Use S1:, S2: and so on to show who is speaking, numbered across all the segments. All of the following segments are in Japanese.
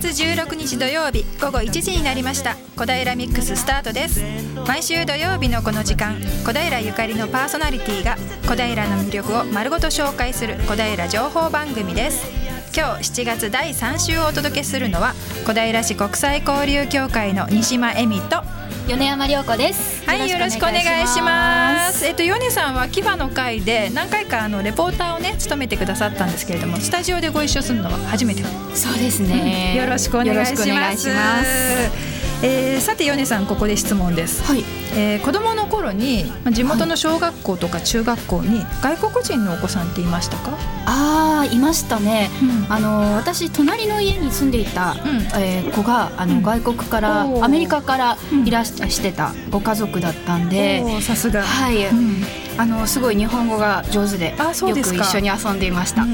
S1: 月16日土曜日午後1時になりました。小平ミックススタートです。毎週土曜日のこの時間小平ゆかりのパーソナリティが小平の魅力を丸ごと紹介する小平情報番組です。今日7月第3週をお届けするのは小平市国際交流協会の西間恵美と
S2: 米山涼子です。
S1: はいよろしくお願いします。えっと米さんはキファの会で何回かあのレポーターをね務めてくださったんですけれどもスタジオでご一緒するのは初めて。
S2: そうですね、
S1: よろしくお願いしますえー、さて米さんここで質問です、はい。えー、子供の頃に地元の小学校とか中学校に外国人のお子さんっていましたか、
S2: ああいましたね、うん、あの私隣の家に住んでいた、うん、えー、子があの、外国からアメリカからいらしてたご家族だったんで。
S1: さすが。
S2: はい、あのすごい日本語が上手であそうですよく一緒に遊んでいました、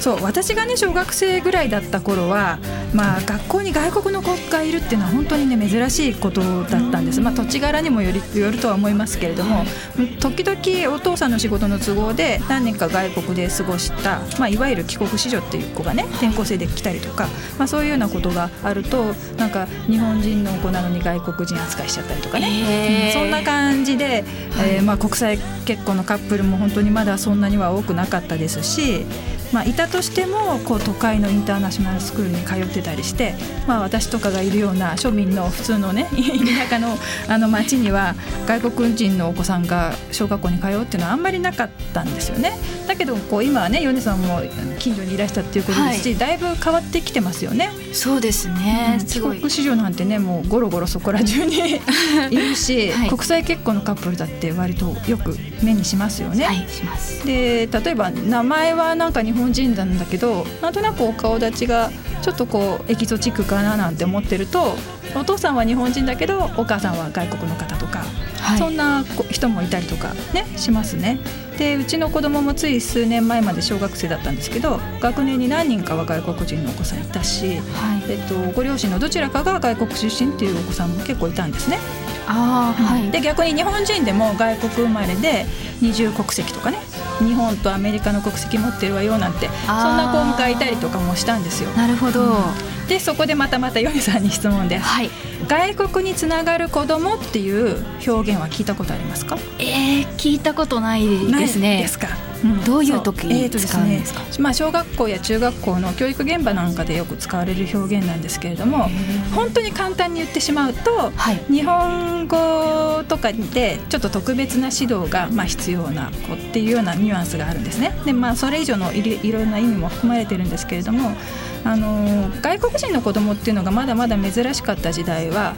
S1: そう私がね小学生ぐらいだった頃はまあ学校に外国の子がいるっていうのは本当にね珍しいことだったんです、まあ、土地柄にもよりよるとは思いますけれども、時々お父さんの仕事の都合で何年か外国で過ごした、まあ、いわゆる帰国子女っていう子がね転校生で来たりとか、まあ、そういうようなことがあるとなんか日本人の子なのに外国人扱いしちゃったりとかね、うん、そんな感じで、えー、まあ国際結このカップルも本当にまだそんなには多くなかったですしまあ、いたとしてもこう都会のインターナショナルスクールに通ってたりして、まあ、私とかがいるような庶民の普通のね 田舎のあの町には外国人のお子さんが小学校に通うっていうのはあんまりなかったんですよね。だけどこう今はね米さんも近所にいらしたっていうことですし、はい、だいぶ変わってきてますよね。
S2: そうですね、
S1: うん、帰国子女なんてねもうゴロゴロそこら中にい。るし、はい、国際結婚のカップルだって割とよく目にしますよね。
S2: はい、します。
S1: で例えば名前はなんか日本人なんだけどなんとなくお顔立ちがちょっとこうエキゾチックかななんて思ってるとお父さんは日本人だけどお母さんは外国の方とか、はい、そんな人もいたりとかねしますね。でうちの子供もつい数年前まで小学生だったんですけど学年に何人かは外国人のお子さんいたし、はい、えっと、ご両親のどちらかが外国出身っていうお子さんも結構いたんですね。
S2: あはい、
S1: で逆に日本人でも外国生まれで二重国籍とかね日本とアメリカの国籍持ってるわよなんてそんな子を迎えたりとかもしたんですよ。
S2: なるほど、
S1: うん、でそこでまたまたヨネさんに質問です、はい、外国につながる子供っていう表現は聞いたことありますか？
S2: えー、聞いたことないですね。
S1: ですか？
S2: うん、どういう時に使う。んですか、えー
S1: すね、まあ、小学校や中学校の教育現場なんかでよく使われる表現なんですけれども本当に簡単に言ってしまうと、はい、日本語とかでちょっと特別な指導がまあ必要な子っていうようなニュアンスがあるんですね。でまあ、それ以上のいいろんな意味も含まれてるんですけれどもあの外国人の子供っていうのがまだまだ珍しかった時代は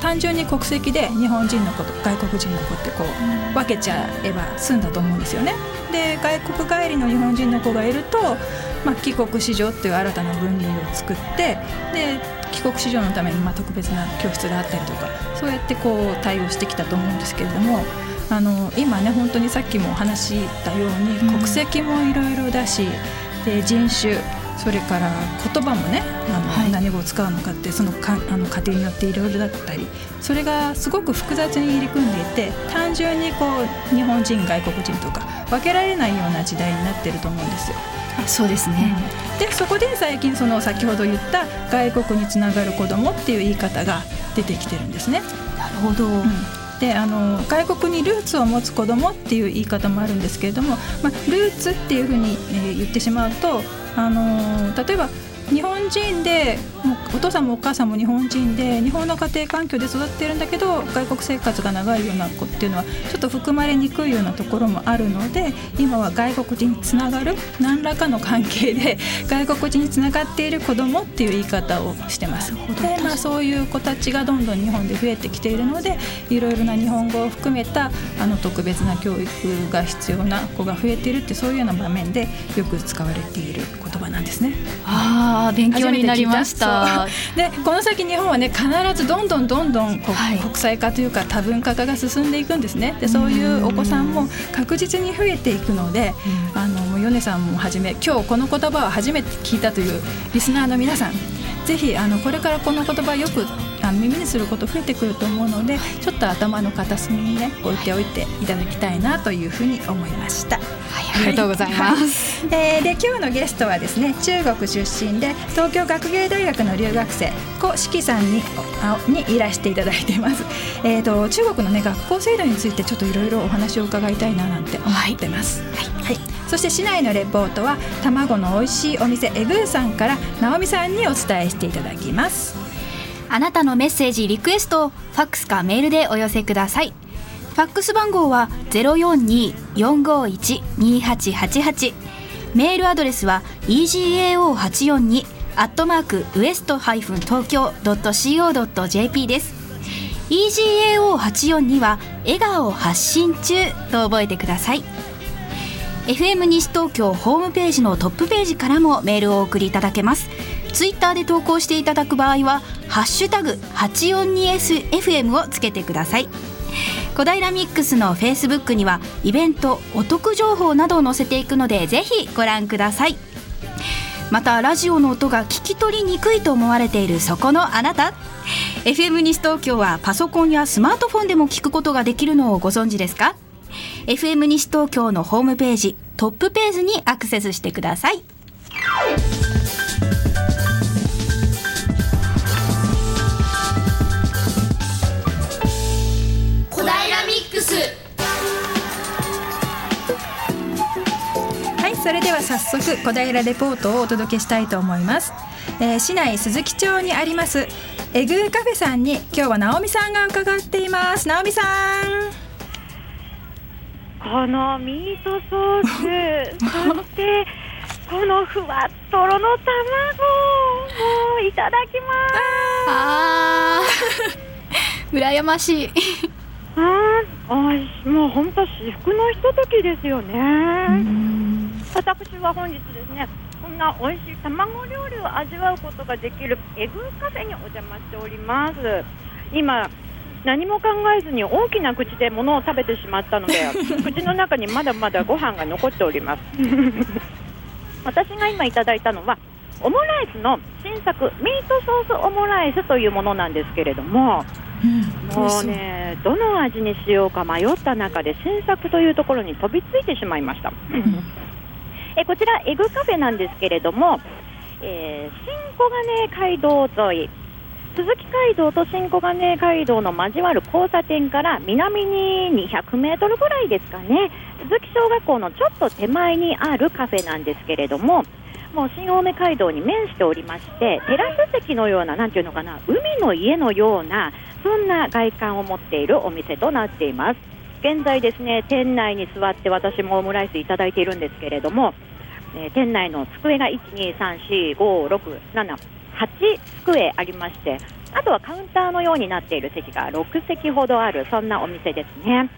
S1: 単純に国籍で日本人の子と外国人の子ってこう分けちゃえば済んだと思うんですよね。で外国帰りの日本人の子がいると、まあ、帰国子女っていう新たな分類を作ってで帰国子女のためにまあ特別な教室があったりとかそうやってこう対応してきたと思うんですけれども。あの今ね本当にさっきも話したように、国籍もいろいろだしで人種それから言葉もねあの、はい、何語を使うのかってそのかあの家庭によっていろいろだったりそれがすごく複雑に入り組んでいて単純にこう日本人外国人とか分けられないような時代になってると思うんですよ。
S2: そうですね、
S1: うん、でそこで最近その先ほど言った外国につながる子どもっていう言い方が出てきてるんですね。
S2: なるほど、うん。
S1: であの外国にルーツを持つ子どもっていう言い方もあるんですけれども、まあ、ルーツっていうふうに、えー、言ってしまうとあの例えば日本人でお父さんもお母さんも日本人で日本の家庭環境で育ってるんだけど外国生活が長いような子っていうのはちょっと含まれにくいようなところもあるので今は外国人につながる何らかの関係で外国人につながっている子どもっていう言い方をしてます。でまあ、そういう子たちがどんどん日本で増えてきているのでいろいろな日本語を含めたあの特別な教育が必要な子が増えているってそういうような場面でよく使われている言葉なんですね。
S2: ああ勉強になりました。
S1: でこの先日本はね必ずどんどんどんどんはい、国際化というか多文化化が進んでいくんですね。でそういうお子さんも確実に増えていくので、あの米さんもはじめ今日この言葉を初めて聞いたというリスナーの皆さんぜひあのこれからこの言葉よくあ耳にすること増えてくると思うのでちょっと頭の片隅にね置いておいていただきたいなというふうに思いました。
S2: ありがとうございます。
S1: はい、えー、で今日のゲストはですね中国出身で東京学芸大学の留学生古式さんににいらしていただいています。えっ、ー、と中国のね学校制度についてちょっといろいろお話を伺いたいななんて思ってます。はい、はい、そして市内のレポートは卵の美味しいお店エグーさんから直美さんにお伝えしていただきます。
S2: あなたのメッセージリクエストをファックスかメールでお寄せください。ファックス番号は042-451-2888メールアドレスは egao842 アットマークウエストハイフン東京 .co.jp です。EGAO842 は笑顔発信中と覚えてください。FM 西東京ホームページのトップページからもメールをお送りいただけます。ツイッターで投稿していただく場合は「ハッシュタグ #842SFM」をつけてください。小平ミックスのフェイスブックにはイベントお得情報などを載せていくのでぜひご覧ください。またラジオの音が聞き取りにくいと思われているそこのあなた。FM 西東京はパソコンやスマートフォンでも聞くことができるのをご存知ですか？FM 西東京のホームページトップページにアクセスしてください。
S1: それでは早速小平レポートをお届けしたいと思います、えー、市内鈴木町にありますエグーカフェさんに今日は直美さんが伺っています。直美さん。
S3: このミートソース そしてこのふわっとろの卵もういただきます。
S2: あー。羨ましい。
S3: あもう本当至福のひとときですよね。私は本日ですねこんな美味しい卵料理を味わうことができるエグーカフェにお邪魔しております。今何も考えずに大きな口で物を食べてしまったので 口の中にまだまだご飯が残っております。私が今いただいたのはオムライスの新作ミートソースオムライスというものなんですけれども、うん、もうねどの味にしようか迷った中で新作というところに飛びついてしまいました。えこちらエグカフェなんですけれども、えー、新小金街道沿い鈴木街道と新小金街道の交わる交差点から南に200メートルぐらいですかね鈴木小学校のちょっと手前にあるカフェなんですけれどももう新青梅街道に面しておりましてテラス席のようななんていうのかな海の家のようなそんな外観を持っているお店となっています。現在ですね店内に座って私もオムライスいただいているんですけれども、えー、店内の机が1234567 8机ありましてあとはカウンターのようになっている席が6席ほどあるそんなお店ですね。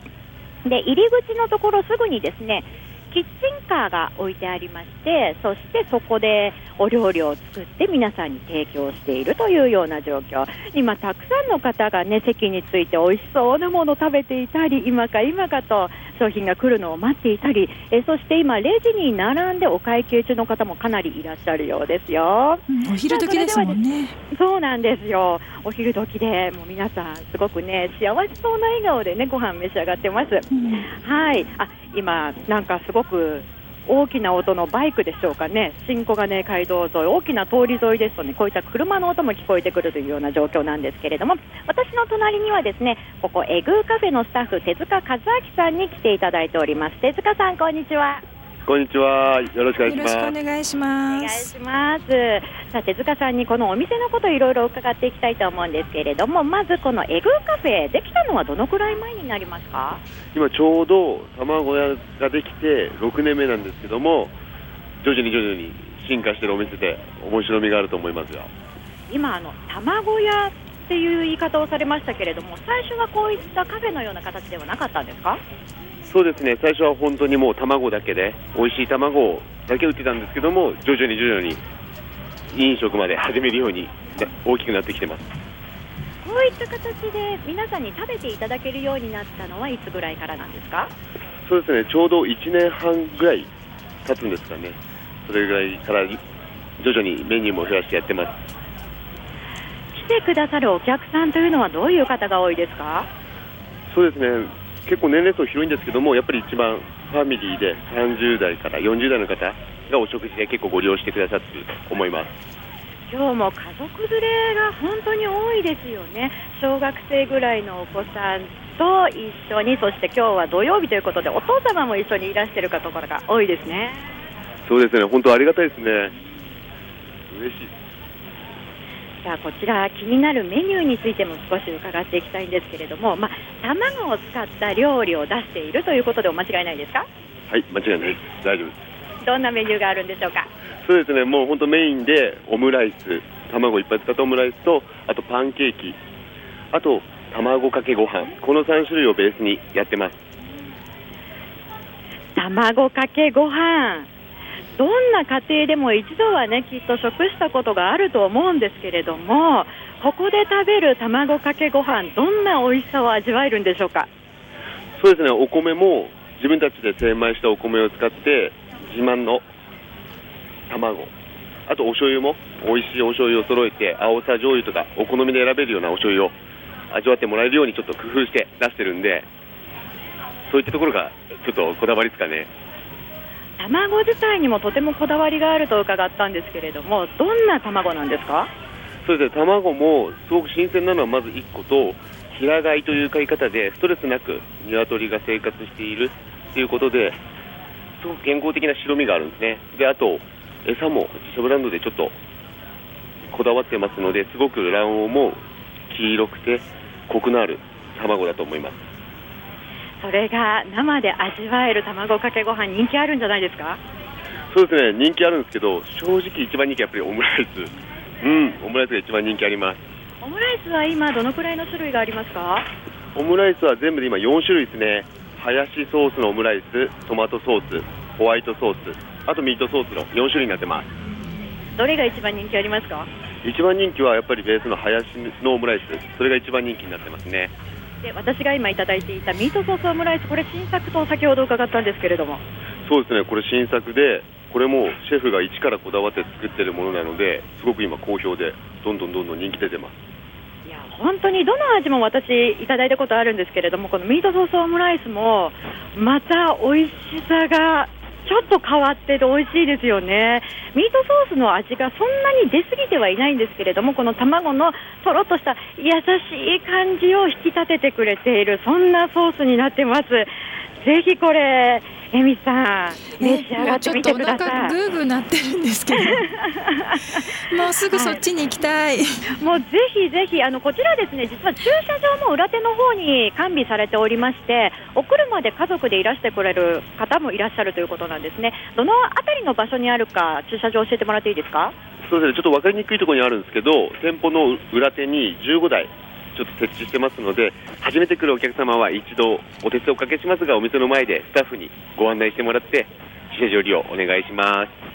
S3: で入り口のところすぐにですねキッチンカーが置いてありましてそしてそこでお料理を作って皆さんに提供しているというような状況。今、たくさんの方が、ね、席について美味しそうなものを食べていたり今か今かと商品が来るのを待っていたりえそして今、レジに並んでお会計中の方もかなりいらっしゃるようですよ。
S1: うん、お昼時ですもんね。
S3: そうなんですよ。お昼時でもう皆さんすごくね幸せそうな笑顔でねご飯召し上がってます。うん、はい。あ今なんかすごく大きな音のバイクでしょうかね、新小金街道沿い、大きな通り沿いですとね、こういった車の音も聞こえてくるというような状況なんですけれども、私の隣にはですね、ここエグーカフェのスタッフ、手塚和明さんに来ていただいております。手塚さん、こんにちは。
S4: こんにちは。よろしくお願いします。
S1: よろしくお願いします。お願いし
S3: ます。さあ、手塚さんにこのお店のこといろいろ伺っていきたいと思うんですけれども、まずこのエグーカフェ、できたのはどのくらい前になりますか？
S4: 今ちょうど卵屋ができて6年目なんですけども、徐々に徐々に進化しているお店で面白みがあると思いますよ。
S3: 今あの卵屋っていう言い方をされましたけれども、最初はこういったカフェのような形ではなかったんですか？
S4: そうですね。最初は本当にもう卵だけで美味しい卵だけ売ってたんですけども徐々に徐々に飲食まで始めるように大きくなってきてます。
S3: こういった形で皆さんに食べていただけるようになったのはいつぐらいからなんですか？
S4: そうですね。ちょうど1年半ぐらい経つんですかね。それぐらいから徐々にメニューも増やしてやってます。
S3: 季てくださるお客さんというのはどういう方が多いですか？
S4: そうですね結構年齢層広いんですけどもやっぱり一番ファミリーで30代から40代の方がお食事で結構ご利用してくださっていると思います。
S3: 今日も家族連れが本当に多いですよね。小学生ぐらいのお子さんと一緒にそして今日は土曜日ということでお父様も一緒にいらしているところが多いですね。
S4: そうですね。本当ありがたいですね。嬉しい
S3: じゃあこちら気になるメニューについても少し伺っていきたいんですけれども、まあ、卵を使った料理を出しているということでお間違いないですか？
S4: はい間違いないです。大丈夫です。
S3: どんなメニューがあるんでしょうか？
S4: そうですねもう本当メインでオムライス卵いっぱい使ったオムライスとあとパンケーキ。あと卵かけご飯。この3種類をベースにやってます。
S3: 卵かけご飯どんな家庭でも一度はねきっと食したことがあると思うんですけれどもここで食べる卵かけご飯どんな美味しさを味わえるんでしょうか？
S4: そうですね。お米も自分たちで精米したお米を使って自慢の卵。あとお醤油も美味しいお醤油を揃えて青さ醤油とかお好みで選べるようなお醤油を味わってもらえるようにちょっと工夫して出してるんでそういったところがちょっとこだわりですかね。
S3: 卵自体にもとてもこだわりがあると伺ったんですけれどもどんな卵なんですか？
S4: そうですね。卵もすごく新鮮なのはまず1個と平飼いという飼い方でストレスなく鶏が生活しているということですごく健康的な白身があるんですね。であと餌も自社ブランドでちょっとこだわってますのですごく卵黄も黄色くてコクのある卵だと思います。
S3: それが生で味わえる卵かけご飯人気あるんじゃないですか？
S4: そうですね人気あるんですけど正直一番人気はやっぱりオムライス。うんオムライスが一番人気あります。
S3: オムライスは今どのくらいの種類がありますか？
S4: オムライスは全部で今4種類ですね。ハヤシソースのオムライストマトソースホワイトソースあとミートソースの4種類になってます。
S3: どれが一番人気ありますか？
S4: 一番人気はやっぱりベースのハヤシのオムライス。それが一番人気になってますね
S3: で私が今いただいていたミートソースオムライスこれ新作と先ほど伺ったんですけれども。
S4: そうですねこれ新作でこれもシェフが一からこだわって作ってるものなのですごく今好評でどんどんどんどん人気出てます。
S3: いや本当にどの味も私いただいたことあるんですけれどもこのミートソースオムライスもまた美味しさがちょっと変わってて美味しいですよね。ミートソースの味がそんなに出過ぎてはいないんですけれどもこの卵のとろっとした優しい感じを引き立ててくれているそんなソースになってます。ぜひこれエミさん召し上がってみてください。
S1: グーグーなってるんですけど、もうすぐそっちに行きたい。はい、
S3: もうぜひぜひあのこちらですね実は駐車場も裏手の方に完備されておりまして、お車で家族でいらしてくれる方もいらっしゃるということなんですね。どのあたりの場所にあるか駐車場教えてもらっていいですか？
S4: そうですねちょっと分かりにくいところにあるんですけど、店舗の裏手に15台ちょっと設置してますので初めて来るお客様は一度お手数おかけしますがお店の前でスタッフにご案内してもらって駐車場利用お願いします。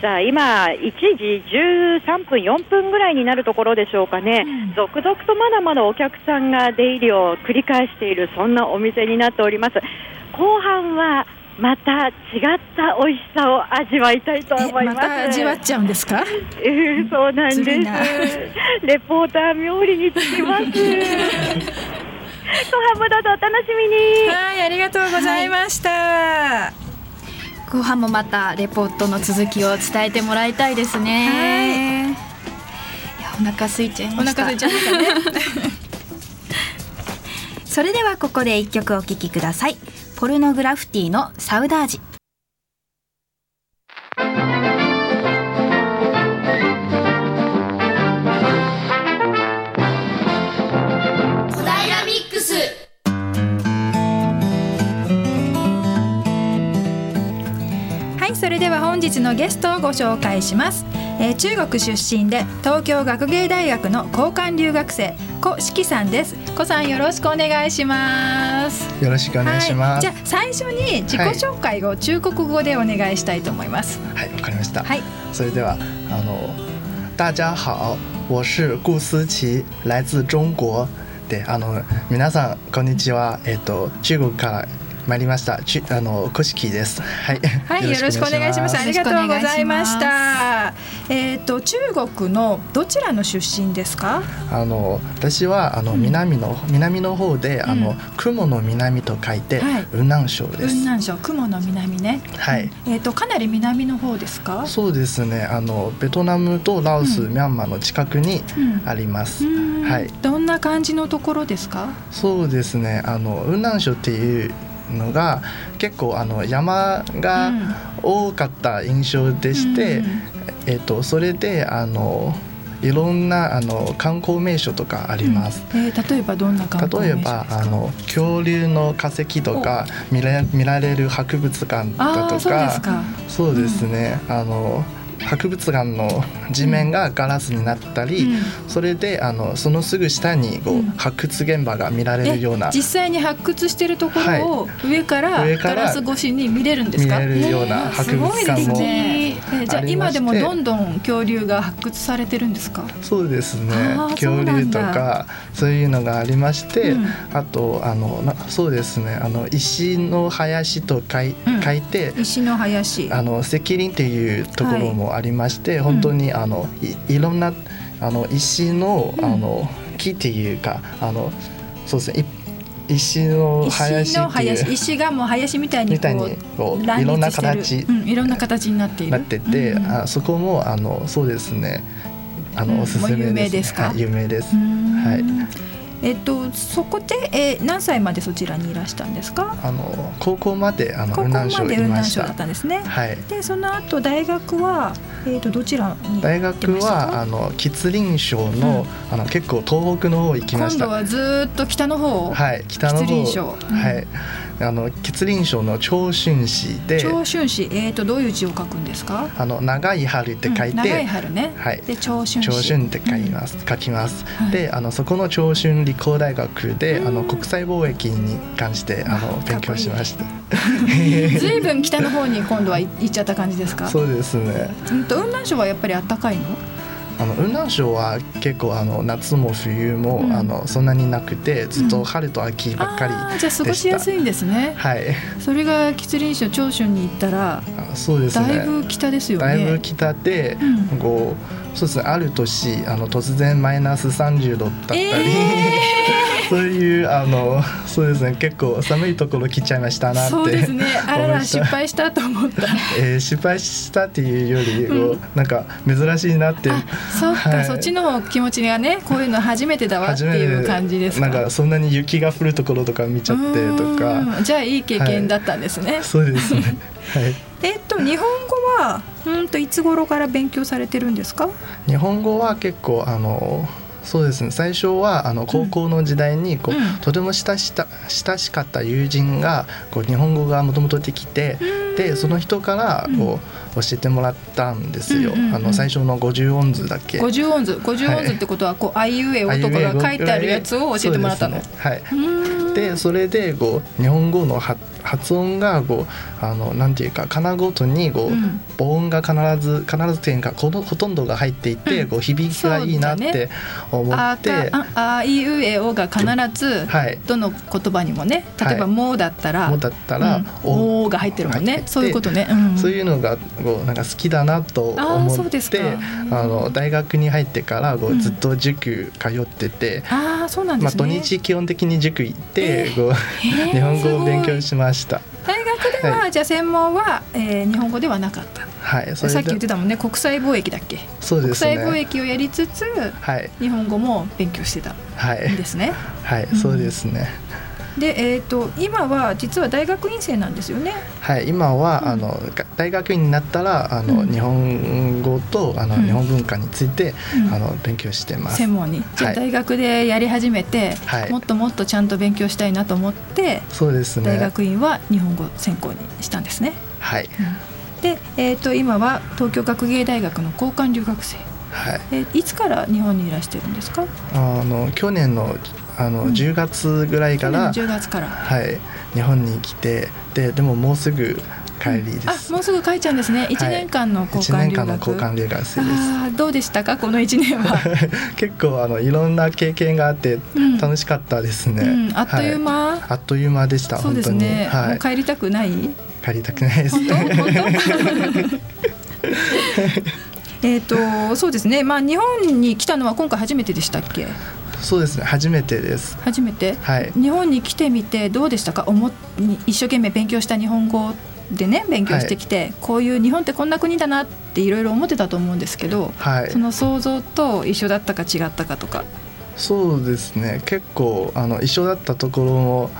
S3: さあ今、1時13分、4分ぐらいになるところでしょうかね、うん、続々とまだまだお客さんが出入りを繰り返している、そんなお店になっております。後半はまた違った美味しさを味わいたいと思います。ま、
S1: 味わっちゃうんですか？
S3: えー、そうなんです。レポーター冥利につきます。後半もどうぞお楽しみに。
S1: はい、ありがとうございました。は
S2: い、後半もまたレポートの続きを伝えてもらいたいですね。はい。いやお腹空いちゃいました。
S1: お腹空いちゃいましたね。
S2: それではここで一曲お聴きください。ポルノグラフィティのサウダージ。
S1: はいそれでは本日のゲストをご紹介しますえー、中国出身で東京学芸大学の交換留学生小四季さんです。小さんよろしくお願いします。
S5: よろしくお願いします、
S1: はい、じゃあ最初に自己紹介を中国語でお願いしたいと思います。
S5: はい。わ、かりました。はい。それではあの大家好我是顾思琪来自中国。であの皆さんこんにちは。えっ、ー、と中国から参りました。ちあの古式です。はい。
S1: はいよろしくお願いします。ありがとうございました。えっ、ー、と中国のどちらの出身ですか？
S5: あの私はあの南の、うん、南の方であの、雲の南と書いて、はい、雲南省です。雲
S1: 南省。雲の南ね。
S5: はい。
S1: えっ、ー、とかなり南の方ですか？
S5: そうですね。あのベトナムとラオス、ミャンマーの近くにあります、はい。
S1: どんな感じのところですか？
S5: そうですね。あの雲南省っていうのが結構あの山が多かった印象でして、うん、えーと、それであのいろんなあの観光名所とかあります。
S1: うん、えー、例えばどんな
S5: 例えばあの恐竜の化石とか見ら見られる博物館だとか。そうですね、うん、あの博物館の地面がガラスになったり、うん、それであのそのすぐ下にこう、発掘現場が見られるような。
S1: 実際に発掘してるところを上からガラス越しに見れるんですか？
S5: 見れるような博物館も、
S1: ね、じゃあ今でもどんどん恐竜が発掘されてるんですか？
S5: そうですね。恐竜とかそういうのがありまして、うん、あとあのそうですね。あの石の林と書い,、書いて
S1: 石の林。
S5: あの石林っていうところもありまして、はい、本当にあのいいろんなあの石のあの木っていうかあのそうですね石
S1: の林石がもう林みたいにこ
S5: ういろんな形、
S1: うん、いろんな形になっている。
S5: なってて、うん、あそこもあのそうですねあの、おすすめです、
S1: 有名ですか、
S5: 有名です。はい
S1: えっと、そこで、えー、何歳までそちらにいらしたんですか？
S5: あの高校まであの
S1: 高校まで雲南省だったんですね、
S5: はい、
S1: でその後大学は、えーと、どちらに
S5: 大学はあの吉林省のうん、あの結構東北の方行きました。
S1: 今度はずっと北の方
S5: はい北の
S1: 方。吉林省、
S5: うん、はいあの吉林省の長春市で
S1: 長春市えっ、ー、とどういう字を書くんですか？
S5: あの長い春って書いて、うん、長
S1: い春ね。
S5: はい。
S1: で長春
S5: 長春って書きます、うん、書きます、はい、であのそこの長春理工大学で、あの国際貿易に関してあの勉強しました
S1: ずいぶん 北の方に今度は行っちゃった感じですか？
S5: そうですね。
S1: うんと雲南省はやっぱり暖かいの？
S5: あの雲南省は結構あの夏も冬も、うん、あのそんなになくてずっと春と秋ばっかり、
S1: うん、じゃあ過ごしやすいんですね。
S5: はい。
S1: それが吉林省長春に行ったら
S5: そうです、ね、
S1: だいぶ北ですよね。
S5: だいぶ北で、うん、こうそうですねある年あの突然マイナス30度だったり、えーそういうあのそうですね。結構寒いところ来ちゃいましたなって
S1: そうですね。あらら失敗したと思った、
S5: えー、失敗したっていうより、うん、なんか珍しいなって
S1: そっか、はい、そっちの気持ちがねこういうの初めてだわっていう感じです
S5: なんかそんなに雪が降るところとか見ちゃってとか。
S1: じゃあいい経験だったんですね、
S5: はい、そうですね。はい。
S1: えっと日本語はうんといつ頃から勉強されてるんですか？
S5: 日本語は結構あのそうですね。最初はあの高校の時代にこう、うん、とても親し親しかった友人がこう日本語がもともとできて、でその人からこう、教えてもらったんですよ、あの最初の50音図だけ。
S1: 50音図。50音図ってことはこう、あいうえおとかが書いてあるやつを教えてもらったの、ね、
S5: はい。でそれでこう日本語の発発音がこうあのなんていうかかなごとにこう、うん、母音が必ず必ず点がこのほとんどが入っていて、うん、こう響きがいいなって思って、ね、
S1: ああいうえおが必ず、どの言葉にもね例えば「も」だったら「も」
S5: だったら「
S1: お」が入ってるもんね。そういうことね、
S5: そういうのがこうなんか好きだなと思ってあの大学に入ってからこうずっと塾通ってて、
S1: あそうなんです
S5: ね、まあ、土日基本的に塾行って、こう日本語を勉強しました。
S1: 大学では、はい、じゃあ専門は、えー、日本語ではなかった。
S5: はい
S1: さっき言ってたもんね。国際貿易だっけ？
S5: そうです、
S1: ね、国際貿易をやりつつ、はい、日本語も勉強してたんですね。
S5: はい、はい、そうですね、
S1: で、えーと、今は実は大学院生なんですよね。
S5: はい今は、うん、あの大学院になったらあの、うん、日本語とあの、日本文化について、あの勉強してます。
S1: 専門に。じゃあ、大学でやり始めて、はい、もっともっとちゃんと勉強したいなと思って
S5: そうですね。
S1: 大学院は日本語専攻にしたんですね。
S5: はい、
S1: で、えーと、今は東京学芸大学の交換留学生。
S5: はい、
S1: えいつから日本にいらしてるんですか？
S5: あの去年のあの、うん、10月ぐらいから
S1: 10月から
S5: はい日本に来てででももうすぐ帰りです。
S1: あもうすぐ帰っちゃうんですね。一年間の交換留学。
S5: はい、交換留学生です。
S1: あどうでしたか？この一年は。
S5: 結構あのいろんな経験があって楽しかったですね。うん
S1: うん、あっという間、はい、
S5: あっという間でした。
S1: そうですね。はい、帰りたくない？
S5: 帰りたくないです。
S1: 本当？本当？えっとそうですね。まあ日本に来たのは今回初めてでしたっけ？
S5: そうですね。初めてです。
S1: 初めて、
S5: はい、
S1: 日本に来てみてどうでしたか？おも一生懸命勉強した日本語でね勉強してきて、はい、こういう日本ってこんな国だなっていろいろ思ってたと思うんですけど、はい、その想像と一緒だったか違ったかとか？
S5: そうですね。結構あの一緒だったところも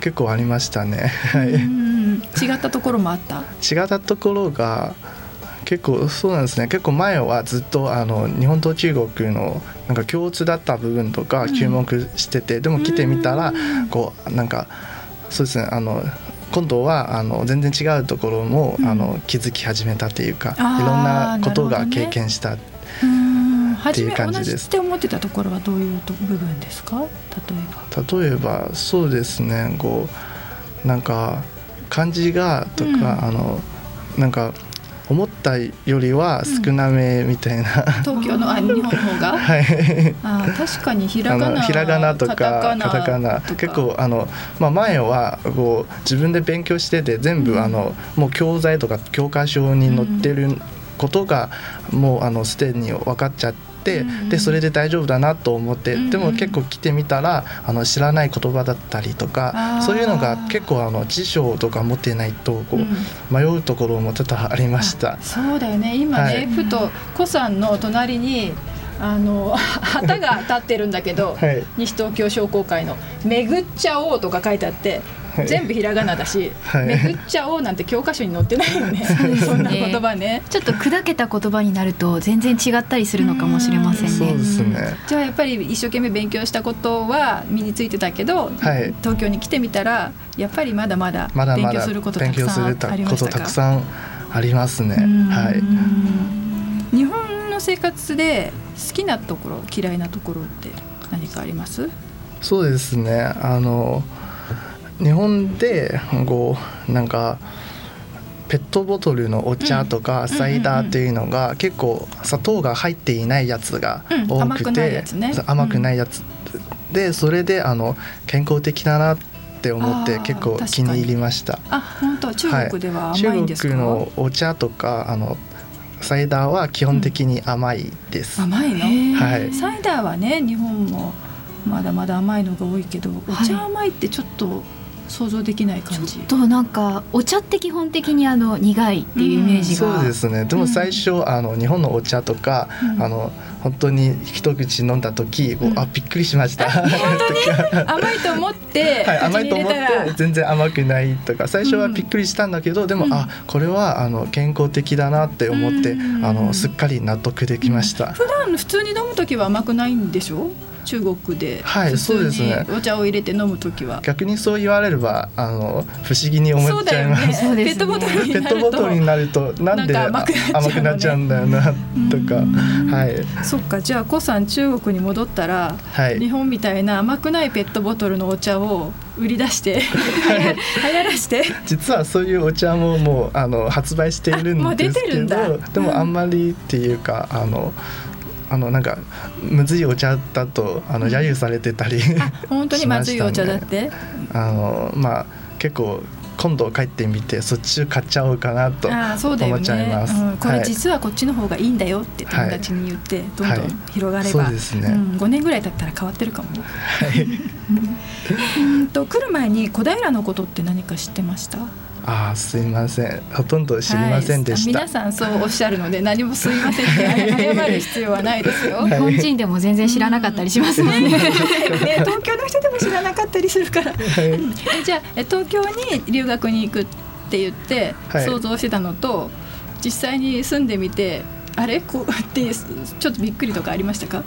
S5: 結構ありましたね、
S1: うん、違ったところもあった？
S5: 違ったところが結構そうなんですね。結構前はずっとあの日本と中国のなんか共通だった部分とか注目してて、うん、でも来てみたらこうなんかそうですねあの今度はあの全然違うところも、うん、あの気づき始めたというかいろんなことが経験したっていう感じです。
S1: って思ってたところはどういう部分ですか？例
S5: えば。例えばそうですねこうなんか漢字がとか、うん、あのなんか思ったよりは少なめみたいな、うん、
S1: 東京のあ日本の方が？
S5: はい。
S1: あ確かにひらがな
S5: ひらがなとかカタカナ結構あの、まあ、前はこう自分で勉強してて全部、うん、あのもう教材とか教科書に載ってることが、もうあのすでに分かっちゃって。でそれで大丈夫だなと思って、でも結構来てみたらあの知らない言葉だったりとかそういうのが結構あの辞書とか持ってないとこう、迷うところもちょっとありました。
S1: そうだよね。今ね、はい、ふと古さんの隣にあの 旗が立ってるんだけど、はい、西東京商工会の「巡っちゃおう」とか書いてあって全部ひらがなだし、はい、巡っちゃおうなんて教科書に載ってないよね。そんな言葉ね。
S2: ちょっと砕けた言葉になると全然違ったりするのかもしれませんね。
S5: そうですね。
S1: じゃあやっぱり一生懸命勉強したことは身についてたけど、はい、東京に来てみたらやっぱりまだまだ勉強することたくさんありましたか？たくさん
S5: ありますね。はい。
S1: 日本の生活で好きなところ嫌いなところって何かあります？
S5: そうですね。あの日本でこうなんかペットボトルのお茶とかサイダーっていうのが結構砂糖が入っていないやつが多くて、甘くないやつでそれであの健康的だなって思って結構気に入りました。
S1: あ本当？中国では甘いんです
S5: か、はい、中国のお茶とかあのサイダーは基本的に甘いです。
S1: 甘い
S5: の、はい、
S1: サイダーはね日本もまだまだ甘いのが多いけどお茶甘いってちょっと想像できない感じ。
S2: ちょっとなんかお茶って基本的にあの苦いっていうイメージ
S5: が、うん、そうですね。でも最初、うん、あの日本のお茶とか、うん、あの本当に一口飲んだ時、うん、あびっくりしました。
S1: 甘いと思って、
S5: はい、甘いと思って全然甘くないとか最初はびっくりしたんだけど、でも、あこれはあの健康的だなって思って、あのすっかり納得できました、
S1: 普段普通に飲む時は甘くないんでしょ？中国で普通にお茶を入れて飲む時は、
S5: 逆にそう言われればあの不思議に思っちゃいます、
S1: ね、ペットボトルに
S5: なると。ペットボトルになるとなんで甘くなっちゃうんだよなとか。はい。
S1: そっか。じゃあコさん中国に戻ったら、はい、日本みたいな甘くないペットボトルのお茶を売り出して流行らして。
S5: 実はそういうお茶ももうあの発売しているんですけどでもあんまりっていうかあのあのなんかむずいお茶だとあの揶揄されてたり
S1: 本当にまずいお茶だって？
S5: あのまあ結構今度帰ってみてそっち買っちゃおうかなと思っちゃいます、ね
S1: うん、これ実はこっちの方がいいんだよって友達に言って、どんどん広がれば、はい。はい、そうですね、うん、5年ぐらい経ったら変わってるかも、はい、うんと来る前に小平のことって何か知ってました？
S5: あすいません。ほとんど知りませんでした、
S1: はい、皆さんそうおっしゃるので何もすいませんって 謝る必要はないですよ、
S2: 日本人でも全然知らなかったりしますもんね。ね
S1: 東京の人でも知らなかったりするから、はい、じゃあ東京に留学に行くって言って想像してたのと、はい、実際に住んでみてあれ？こうってちょっとびっくりとかありましたか？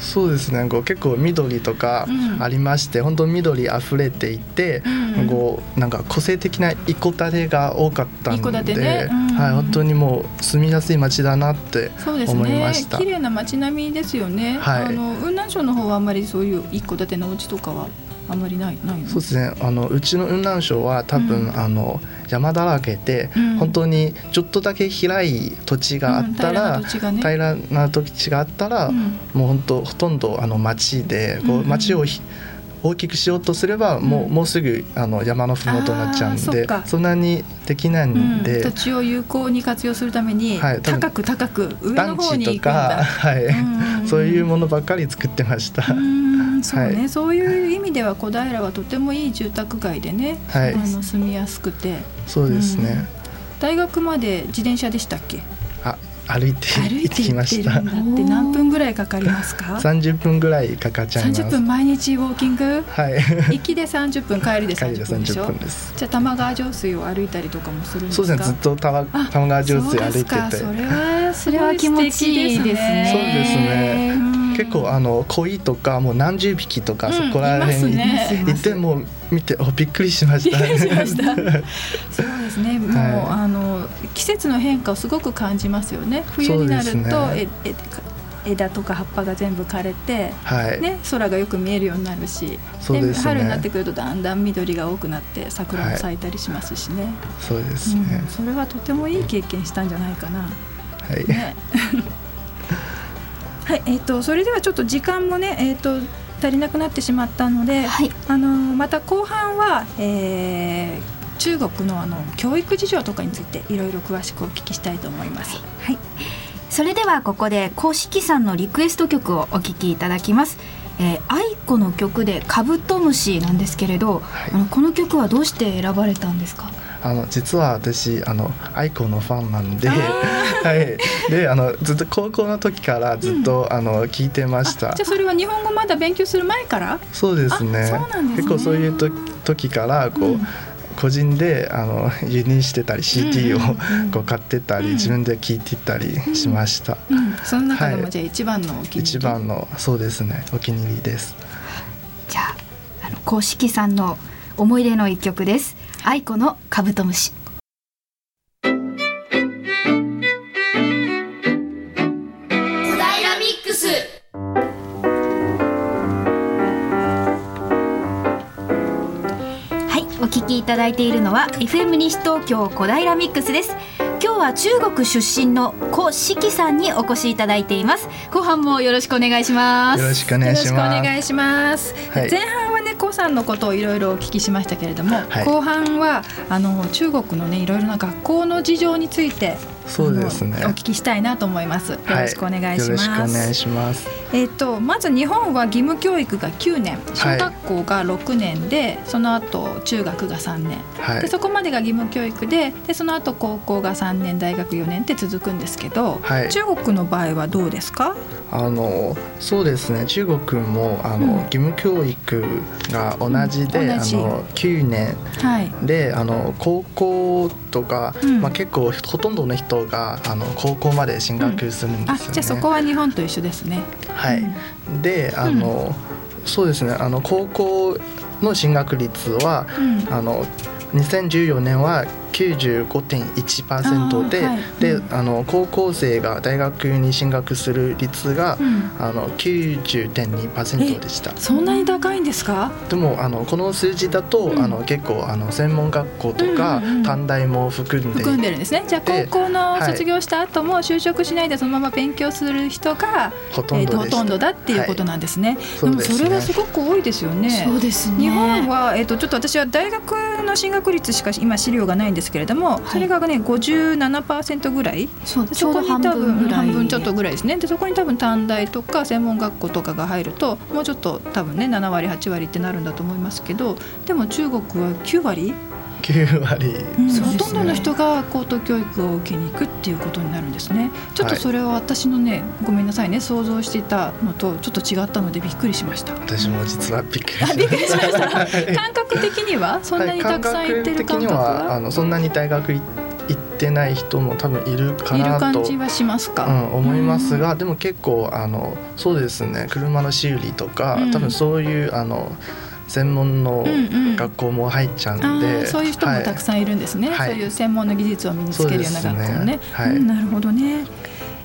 S5: そうですね。こう結構緑とかありまして、うん、本当緑あふれていて、うん、こうなんか個性的な一戸建てが多かったので、ね。うん、はい、本当にもう住みやすい街だなって思いました。
S1: 綺麗な街並みですよね。はい、あの雲南省の方はあんまりそういう一戸建てのお家とかはあんまりないない
S5: そうですね。あのうちの雲南省は多分、うん、あの山だらけで、うん、本当にちょっとだけ広い土地があったら、平ね、平らな土地があったら、もう本当ほとんどあの町でこう町をひ、大きくしようとすればもううん、もうすぐあの山のふもとになっちゃうんでそんなにできないんで、
S1: うん、土地を有効に活用するために、はい、高く高く上の方に行くんだ。
S5: はい、うんうん、そういうものばっかり作ってました。
S1: そうね、はい、そういう意味では小平はとてもいい住宅街でね、はい、あの住みやすくて。
S5: そうですね、
S1: 大学まで自転車でしたっけ？
S5: 歩いて行ってきました。
S1: って何分ぐらいかかりますか？
S5: 三十分ぐらいかかっちゃいます。
S1: 30分毎日ウォーキング？
S5: はい。
S1: 行きで三十分帰りで30分でしょ？分です。じゃあ玉川上水を歩いたりとかもするんです
S5: か？そうです。ねずっと玉玉川上水歩いてて。
S1: それはそれは気持ちいいですね。
S5: そうですね結構あの鯉とかもう何十匹とかそこら辺に行っても見てびっくりしました。
S1: そうですね。もう、あの季節の変化をすごく感じますよね。冬になると、ええ枝とか葉っぱが全部枯れて、はい、ね、空がよく見えるようになるしで、ね、春になってくるとだんだん緑が多くなって桜も咲いたりしますしね、はい、
S5: そうですね、
S1: うん、それはとてもいい経験したんじゃないかな。は
S5: い、ね
S1: はい、えっ、ー、とそれではちょっと時間もね、えっ、ー、と足りなくなってしまったので、はい、あのまた後半は、えー、中国のあの教育事情とかについていろいろ詳しくお聞きしたいと思います。はい、
S2: それではここで公式さんのリクエスト曲をお聞きいただきます。えー、 aikoの曲でカブトムシなんですけれど、はい、あのこの曲はどうして選ばれたんですか？
S5: あの実は私あの aikoのファンなんで、はい、であのずっと高校の時からずっと、うん、あの聞いてました。
S1: じゃそれは日本語まだ勉強する前から？
S5: そうですね。
S1: そうなんです
S5: ね。結構そういうと時からこう。うん。個人であの輸入してたり CD をこう買ってたり、自分で聞いてたりしました、
S1: うん。うん、その中でもじゃあ一番のお気に入り、
S5: 一番のそうですね。お気に入りです。
S2: じゃああの公式さんの思い出の一曲です愛子のカブトムシ。お聞きいただいているのは FM 西東京小平ミックスです。今日は中国出身の古式さんにお越しいただいています。後半もよろしくお願いします。
S5: よろしくお願いします。
S1: お願いします、はい、前半はね古さんのことをいろいろお聞きしましたけれども、はい、後半はあの中国のねいろいろな学校の事情について
S5: そうですね。
S1: お聞きしたいなと思います。よろしくお願いします。
S5: はい、お願いします。
S1: えっ、とまず日本は義務教育が9年、小学校が6年で、はい、その後中学が3年、はい、でそこまでが義務教育で、でその後高校が3年、大学4年って続くんですけど、中国の場合はどうですか？
S5: あのそうですね。中国もあの、うん、義務教育が同じで、うん、あの9年で、あの高校とか、まあ結構ほとんどの人があの高校まで進学するんですよね、
S1: うん、じゃあそこは日本と一緒ですね。
S5: はい、であの、そうですねあの高校の進学率は、あの2014年は95.1%で、はい、で、うん、あの高校生が大学に進学する率が、うん、あの90.2%でした。
S1: そんなに高いんですか？
S5: でもあのこの数字だと、うん、あの結構あの専門学校とか、短大も含んで
S1: 含んでるんですね。じゃあ高校の卒業した後も就職しないでそのまま勉強する人が、
S5: ほとんど、
S1: えー、ほとんどだっていうことなんですね、はい、でもそれはすごく多いですよね。
S2: そうですね。
S1: 日本は、えーと、とちょっと私は大学の進学率しか今資料がないんですけれども、それがね57%ぐらい。
S2: そそこに多分
S1: 半分ちょっとぐらいですね。でそこに多分短大とか専門学校とかが入るともうちょっと多分ね7割8割ってなるんだと思いますけどでも中国は9割
S5: 9割、
S1: うん、ほとんどの人が高等教育を受けに行くっていうことになるんですね。ちょっとそれは私のね、ごめんなさいね想像していたのとちょっと違ったのでびっくりしました。
S5: 私も実はびっくりしま
S1: した。びっくりしました。感覚的にはそんなにたくさん行ってる感覚は,、は
S5: あのそんなに大学行ってない人も多分いるかなと
S1: 感じはしますか、
S5: うん、思いますがでも結構あのそうですね。車の修理とか、うん、多分そういうあの専門の学校も入っちゃうんで、うん
S1: うん、そういう人もたくさんいるんですね、はい、そういう専門の技術を身につけるような学校ね。ね。はい、うん、なるほどね。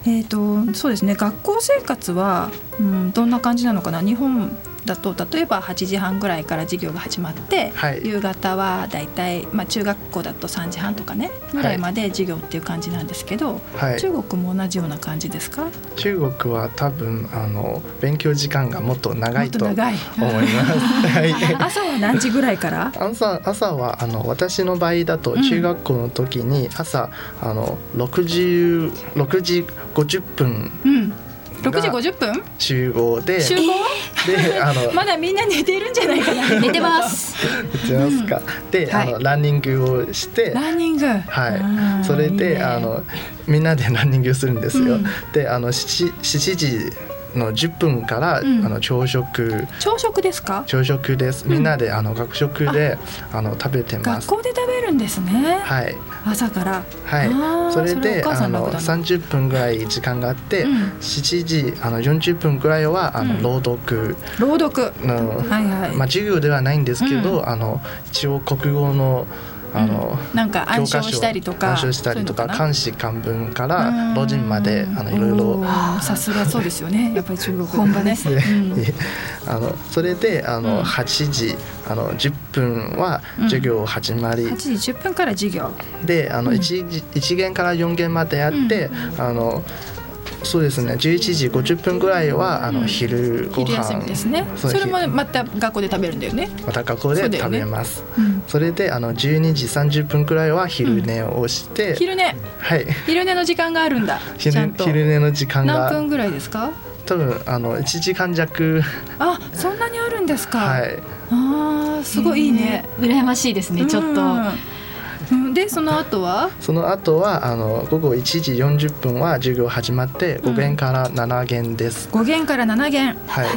S1: えーと、そうですね。学校生活は、うん、どんな感じなのかな。日本だと例えば8時半ぐらいから授業が始まって、はい、夕方はだいたい、まあ、中学校だと3時半とかねぐらいまで授業っていう感じなんですけど、はい、中国も同じような感じですか？
S5: 中国は多分あの勉強時間がもっと長いと思います。
S1: 朝は何時ぐらいから？
S5: 朝朝はあの私の場合だと中学校の時に朝、うん、あの6時 ,6 時50分、うん
S1: 六時五十分？
S5: 集合で
S1: 集合？であの まだみんな寝てるんじゃないかな。
S2: 寝てます。
S5: 寝てますか、うん、で、はい、あのランニングをして
S1: ランニング？
S5: はい。それであのみんなでランニングするんですよ、うん、であの七七時の10分から、うん、あの朝食。
S1: 朝食ですか？
S5: 朝食です。みんなで、あの学食であの食べてま
S1: す。学校で食べるんですね。
S5: はい。
S1: 朝から。
S5: はい。それであの30分ぐらい時間があって、うん、7時あの40分ぐらいはあの、朗読。
S1: 朗読。
S5: の、はいはい。まあ、授業ではないんですけど、あの一応国語の
S1: あの、うん、なんか暗唱したりとか
S5: 暗唱したりとか漢詩漢文から老人まであのいろいろ。
S1: さすがそうですよね。やっぱり中国本場ね。
S5: あのそれであの8時あの10分は授業始まり、うん、8
S1: 時10分から授業。
S5: であの 1, 1限から4限までやって、あのそうですね。11時50分ぐらいはあの昼ご飯。昼
S1: 休みですね。それもまた学校で食べるんだよね。
S5: また学校で食べます。そ,、ねうん、それであの12時30分ぐらいは昼寝をして、うん、
S1: 昼寝。
S5: はい。
S1: 昼寝の時間があるんだ。
S5: 昼昼寝の時間が。
S1: 何分ぐらいですか？
S5: 多分あの1時間弱。
S1: あそんなにあるんですか？
S5: はい。
S1: ああすごいいいね。
S2: 羨ましいですねちょっと、
S1: でその後は？
S5: その後はあの午後1時40分は授業始まって5限から7限です、
S1: うん、5限から7限
S5: はい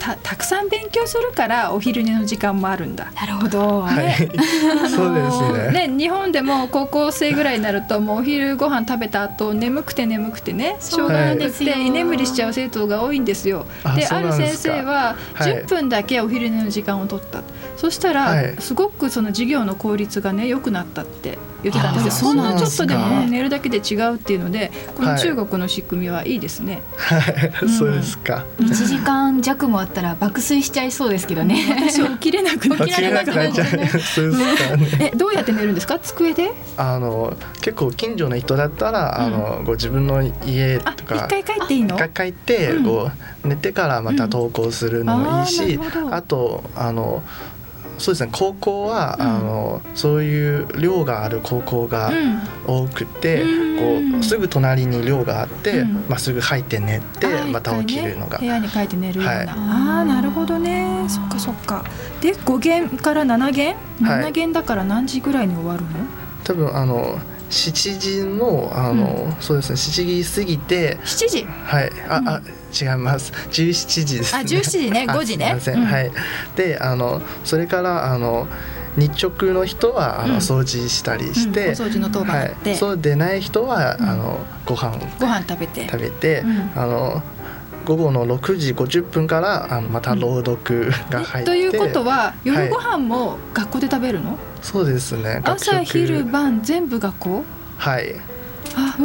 S1: たたくさん勉強するからお昼寝の時間もあるんだ。
S2: なるほど、
S5: はい、そうですね。
S1: ね日本でも高校生ぐらいになるともうお昼ご飯食べた後眠くて眠くてねしょうがなくて居眠りしちゃう生徒が多いんですよ。である先生は10分だけお昼寝の時間を取った、はいそしたら、すごくその授業の効率がね良くなったって言ってたんですよそんなちょっとでも寝るだけで違うっていうのでこの中国の仕組みはいいですね。
S5: はい、そうですか。
S2: 1時間弱もあったら爆睡しちゃいそうですけどね。
S1: 私起きれなくなっ
S5: ちゃう。そうですかね。
S1: え どうやって寝るんですか？机で？
S5: あの結構近所の人だったら、あのご自分の家とか
S1: 一回帰っていいの？
S5: 一回帰ってこう寝てからまた登校するのもいいし、あとあの。そうですね。高校は、うん、あのそういう寮がある高校が多くて、うん、こうすぐ隣に寮があって、うん、まあ、すぐ入って寝てまた起きるのが、
S1: ね、部屋に帰って寝るような、はい、ああなるほどね。そっかそっか。で5限から7限7限だから何時ぐらいに終わるの、
S5: 多分あの7時のあの、うん、そうですね7時過ぎて
S1: 7時？
S5: はい。あ、うん、あ違います。17時です
S1: ね。あ17時ね。5時ね。
S5: すみません、はい。であのそれからあの日直の人はあの掃除したりして、
S1: うん、掃除の当番
S5: はい、そうでない人は、あのご飯。
S1: ご飯食べて。
S5: 食べて、あの午後の6時50分からあのまた朗読が入って、
S1: ということは夜ご飯も学校で食べるの、
S5: そうですね。
S1: 朝昼晩全部学校？
S5: はい。
S1: あ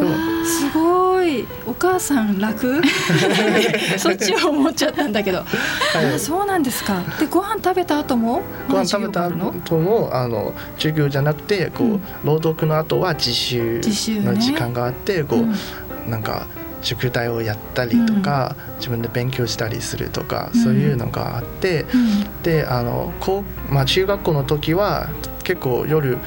S1: すごい。お母さん楽？そっちを思っちゃったんだけど、はい、あそうなんですか。でご飯食べた後も？
S5: ご飯食べた後もあの授業じゃなくてこう、うん、朗読の後は自習の時間があって、ね、こう、うん、なんか宿題をやったりとか、うん、自分で勉強したりするとか、そういうのがあって、であのこう、まあ、中学校の時は結構夜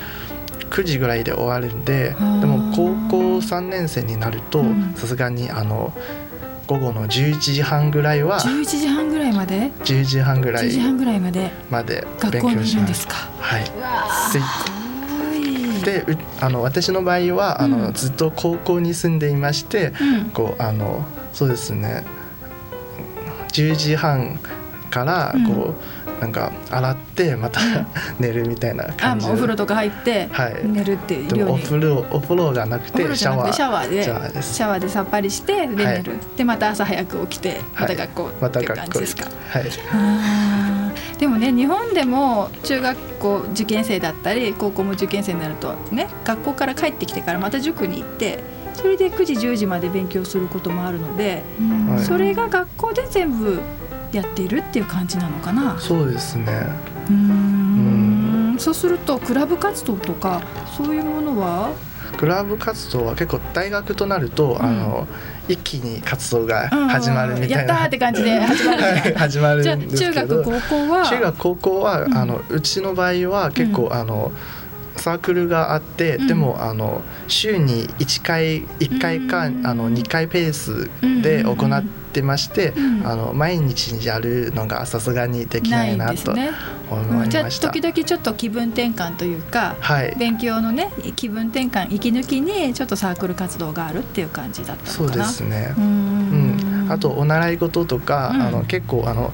S5: 9時ぐらいで終わるんででも高校3年生になるとさすがにあの午後の11時半ぐらいは
S1: 11時半ぐらいまで
S5: ？10時半ぐらい
S1: 時半ぐらいまで
S5: まで
S1: 勉強します。
S5: はいであの私の場合は、あのずっと高校に住んでいまして、こうあのそうですね。10時半からこう、なんか洗ってまた 寝るみたいな感じ
S1: お風呂とか入って寝るっていう、
S5: お風呂お風呂がなくて
S1: シャワー。シャワーでシャワーでさっぱりしてで寝る、はい、でまた朝早く起きてまた学校っていう感じですか、
S5: はい、
S1: でもね日本でも中学校受験生だったり高校も受験生になるとね学校から帰ってきてからまた塾に行ってそれで9時10時まで勉強することもあるので、それが学校で全部やっているっていう感じなのかな。
S5: そうですね。
S1: うん。そうするとクラブ活動とかそういうものは
S5: クラブ活動は結構大学となると、うん、あの一気に活動が始まるみたいな、
S1: やったーって感じで 始まる
S5: 始まるんですけど。
S1: 中学高校は？
S5: 中学高校は、うん、あのうちの場合は結構、あのサークルがあって、でもあの週に1回1回か、あの2回ペースで行ってまして、あの毎日やるのがさすがにできないなと思いました。じゃあ
S1: 時々ちょっと気分転換というか、はい、勉強のね気分転換息抜きにちょっとサークル活動があるっていう感じだった
S5: そうですね。うん、あとお習い事とか、あの結構あの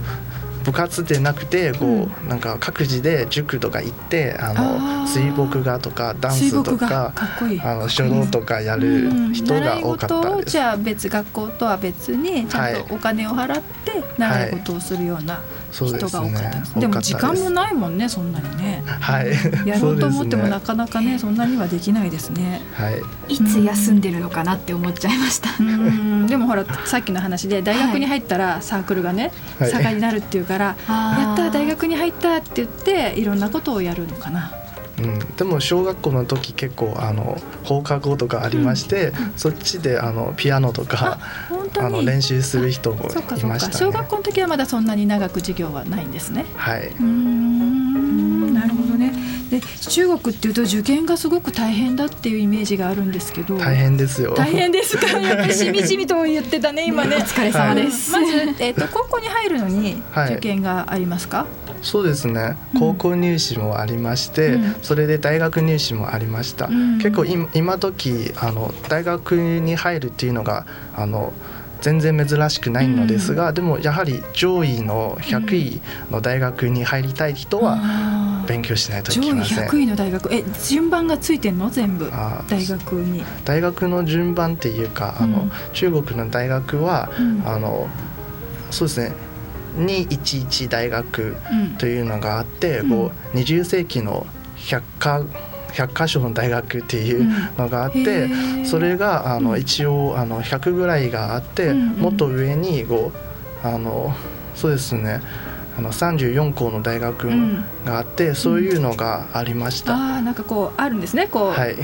S5: 部活でなくてこう、うん、なんか各自で塾とか行ってあの水墨画とかダンスとかあの書道とかやる人が多かったです。
S1: じゃあ別学校とは別にちゃんとお金を払って習い事をするような、はい人が多かったで,、も時間もないもんねそんなにね、
S5: はい、
S1: やろうと思ってもなかなかねそんなにはできないですね、
S2: はい、いつ休んでるのかなって思っちゃいました。
S1: うん。でもほらさっきの話で大学に入ったらサークルがね、はい、差がになるっていうから、やった大学に入ったって言っていろんなことをやるのかな
S5: うん、でも小学校の時結構あの放課後とかありまして、うん、そっちであのピアノとかあの練習する人もいました、ね、
S1: 小学校の時はまだそんなに長く授業はないんですね。
S5: はい。
S1: うん。なるほどね。で中国っていうと受験がすごく大変だっていうイメージがあるんですけど。
S5: 大変ですよ。
S1: 大変ですか？やっぱりしみじみと言ってたね今ね。お
S2: 疲れ様です、
S1: はい、まず、えーと、高校に入るのに受験がありますか、はい
S5: そうですね。高校入試もありまして、うん、それで大学入試もありました、うん、結構今今時あの大学に入るっていうのがあの全然珍しくないのですが、うん、でもやはり上位の100位の大学に入りたい人は勉強しないといけません。
S1: 上位100位の大学。え順番がついてんの？全部。大学に。
S5: 大学の順番っていうかあの、中国の大学は、あのそうですね211大学というのがあって、うん、こう20世紀の百科100箇所の大学っていうのがあって、うん、それがあの一応あの100ぐらいがあって、うんもっと上にこうあのそうですねあの34校の大学があって、そういうのがありました。
S1: あなんかこうあるんですね。こう、はい、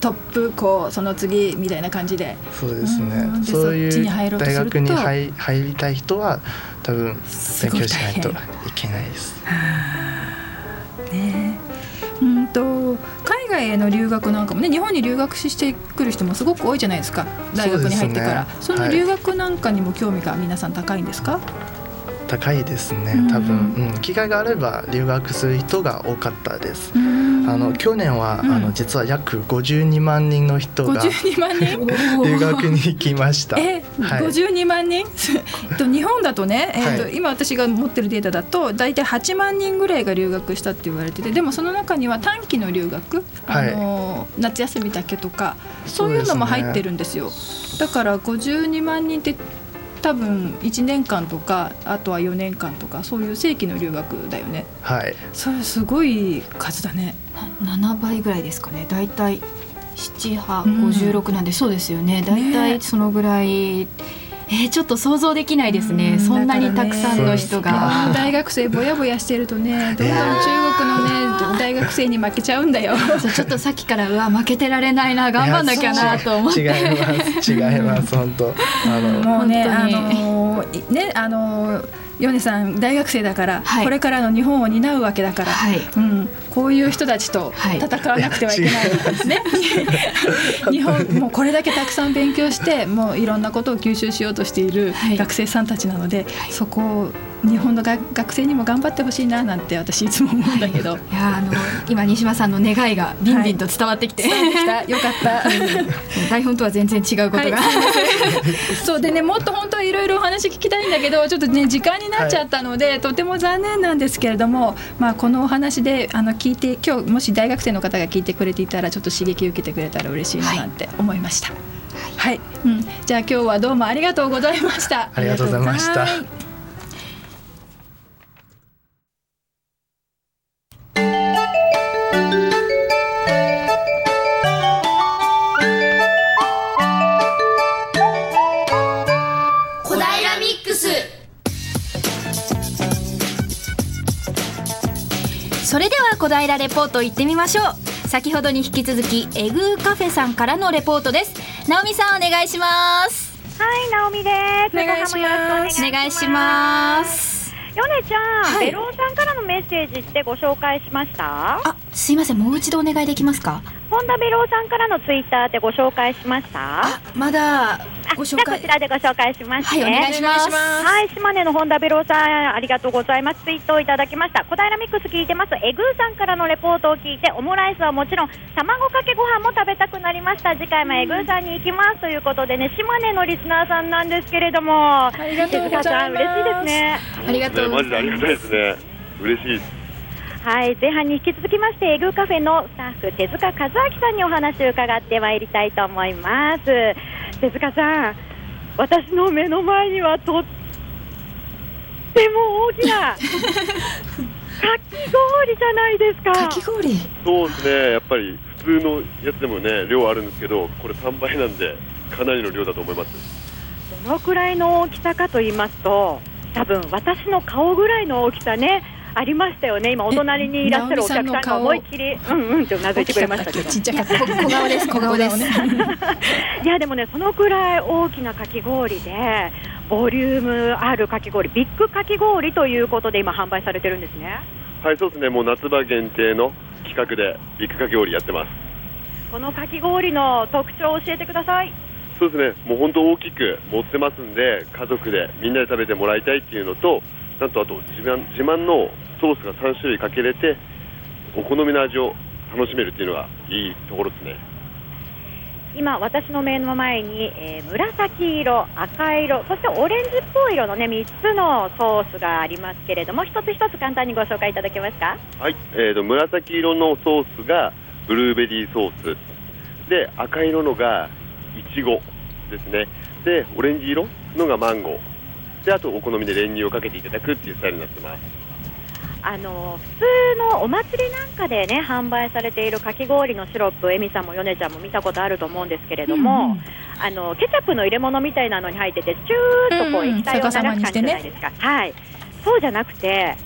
S1: トップこうその次みたいな感じで。
S5: そうですね。そういう大学に入入りたい人は多分勉強しないといけないです。
S1: ねうんと海外への留学なんかもね日本に留学してくる人もすごく多いじゃないですか。大学に入ってから。そ、ね,、の留学なんかにも興味が皆さん高いんですか、はい
S5: 高いですね多分、うん、機会があれば留学する人が多かったです。あの去年は、あの実は約52万人の人が 留学に行きました。
S1: え、はい、52万人？と日本だとね、えーと、はい、今私が持ってるデータだと大体8万人ぐらいが留学したって言われててでもその中には短期の留学、あの、はい、夏休みだけとかそういうのも入ってるんですよ。すね、だから52万人って多分1年間とかあとは4年間とかそういう正規の留学だよね。
S5: はい。
S1: それすごい数だね。
S2: 7倍ぐらいですかね。大体7856なんで、そうですよね。大体そのぐらい、ねえー、ちょっと想像できないですね。そんなにたくさんの人が、
S1: 大学生ぼやぼやしてるとね、どんどん中国のね大学生に負けちゃうんだよ。
S2: ちょっとさっきからうわ負けてられないな頑張んなきゃなと思って。違い
S5: ます。違います本当。
S1: あのもうねあのねあの。米さん大学生だから、はい、これからの日本を担うわけだから、はい、うん、こういう人たちと戦わなくてはいけないですね。日本もうこれだけたくさん勉強してもういろんなことを吸収しようとしている学生さんたちなので、そこを日本の学生にも頑張ってほしいななんて私いつも思うんだけど、はい、
S2: いやあの今西島さんの願いがビンビンと伝わってきて、
S1: はい、よかった、
S2: 台本とは全然違うことが、はい、
S1: そう。でねもっと本当はいろいろお話聞きたいんだけどちょっとね時間になっちゃったので、とても残念なんですけれども、まあ、このお話であの聞いて今日もし大学生の方が聞いてくれていたらちょっと刺激受けてくれたら嬉しいななんて思いました。はい、うん、じゃあ今日はどうもありがとうございました。
S5: ありがとうございました。
S2: 小平レポート行ってみましょう。先ほどに引き続きエグーカフェさんからのレポートです。直美さんお願いします。
S3: はい直美です。
S1: お願いします。
S2: お願いします。
S3: ヨネちゃん、はい、ベローさんからのメッセージってご紹介しました？
S2: あすいません。もう一度お願いできますか？
S3: 本田ベローさんからのツイッターでご紹介しました？
S2: まだご紹介。
S3: こちらでご紹介します、
S2: ね、はいお願いします。
S3: はい島根の本田ベローさんありがとうございます。ツイートをいただきました。小平ミックス聞いてます。エグーさんからのレポートを聞いてオムライスはもちろん卵かけご飯も食べたくなりました。次回もエグーさんに行きます。ということでね島根のリスナーさんなんですけれども。
S1: ありがとうございます。
S3: 嬉しいですね。
S2: ありがとう
S4: マジでありがたいですね。嬉しいです
S3: はい前半に引き続きましてエグーカフェのスタッフ手塚和明さんにお話を伺ってまいりたいと思います。手塚さん私の目の前にはとっても大きな かき氷じゃないですか。
S2: かき氷？
S4: そうですねやっぱり普通のやつでもね量あるんですけどこれ3倍なんでかなりの量だと思います。
S3: どのくらいの大きさかと言いますと多分私の顔ぐらいの大きさねありましたよね、今、お隣にいらっしゃるお客さんが思いっきり、うんうんとうなずいてくれましたけど、
S2: ちっちゃかった小顔です、小顔です。
S3: いや、でもね、そのくらい大きなかき氷で、ボリュームあるかき氷、ビッグかき氷ということで、今、販売されてるんですね。
S4: はい、そうですね、もう夏場限定の企画で、ビッグかき氷やってます。
S3: このかき氷の特徴を教えてください。
S4: そうですね、もう本当大きく持ってますんで、家族でみんなで食べてもらいたいっていうのと、なんとあと自慢自慢のソースが3種類かけれてお好みの味を楽しめるっていうのがいいところですね。
S3: 今、私の目の前に、えー、紫色、赤色そしてオレンジっぽい色の、ね、3つのソースがありますけれども一つ一つ簡単にご紹介いただけますか、
S4: はい。えーと、紫色のソースがブルーベリーソース。で赤色のがいちごですね。でオレンジ色のがマンゴーであとお好みで練乳をかけていただくっていうスタイルになってます。
S3: あの普通のお祭りなんかでね販売されているかき氷のシロップ、エミさんもヨネちゃんも見たことあると思うんですけれども、うんうん、あのケチャップの入れ物みたいなのに入ってて、チューッとこう液体を流す感じじゃないですか、うんうんね、はい、そうじゃなくて、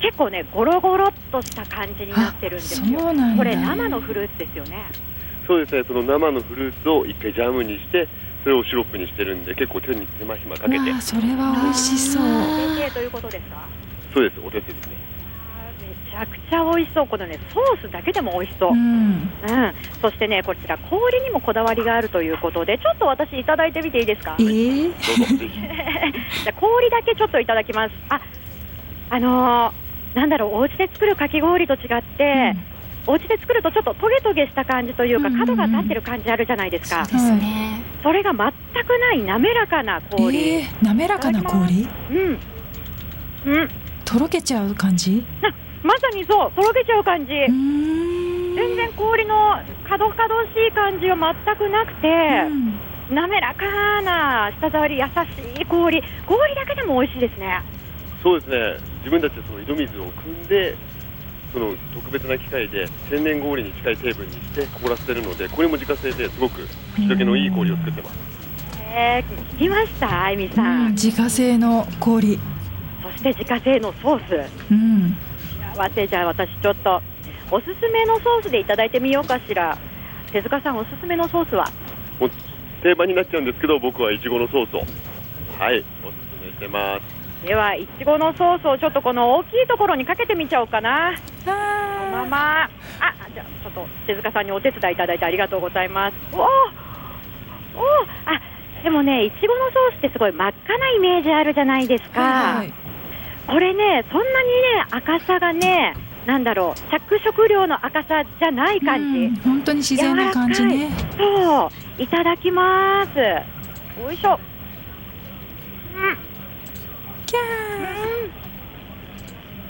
S3: 結構ね、ゴロゴロっとした感じになってるんですよ、これ、生のフルーツですよね。
S4: そうですね、その生のフルーツを一回ジャムにして、それをシロップにしてるんで結構手に手間暇かけて。
S1: それは美味しそう。
S3: お手ということですか？
S4: そうですお手手ですね。
S3: めちゃくちゃ美味しそう。このねソースだけでも美味しそう、うん、うん、そしてねこちら氷にもこだわりがあるということでちょっと私いただいてみていいですか、
S1: えー、
S3: じゃ氷だけちょっといただきます。ああのー、なんだろうお家で作るかき氷と違って、うんお家で作るとちょっとトゲトゲした感じというか、角が立ってる感じあるじゃないですか。
S2: そうですね。
S3: それが全くない滑らかな氷。
S1: えー、滑らかな氷？
S3: うん。うん。
S1: とろけちゃう感じ？
S3: まさにそう、とろけちゃう感じ。全然氷の角々しい感じは全くなくて、滑らかな舌触り優しい氷。氷だけでも美味しいですね。
S4: そうですね。自分たちでその井戸水を汲んでその特別な機械で天然氷に近い成分にして凍らせてるのでこれも自家製ですごく口どけのいい氷を作ってます。
S3: えー、聞きましたあゆみさん、
S1: ん、自家製の氷。
S3: そして自家製のソース、
S1: うん、
S3: 幸せじゃあ私ちょっとおすすめのソースでいただいてみようかしら。手塚さんおすすめのソースは？
S4: もう定番になっちゃうんですけど僕はいちごのソースを。はいおすすめしてます
S3: ではいちごのソースをちょっとこの大きいところにかけてみちゃおうかな。このまま。あじゃあちょっと手塚さんにお手伝いいただいてありがとうございます。おおあでもねいちごのソースってすごい真っ赤なイメージあるじゃないですか、はいはい、これねそんなにね赤さがねなんだろう着色料の赤さじゃない感じ、
S1: 本当に自然な感じね。
S3: そう。いただきます。よいしょ。うん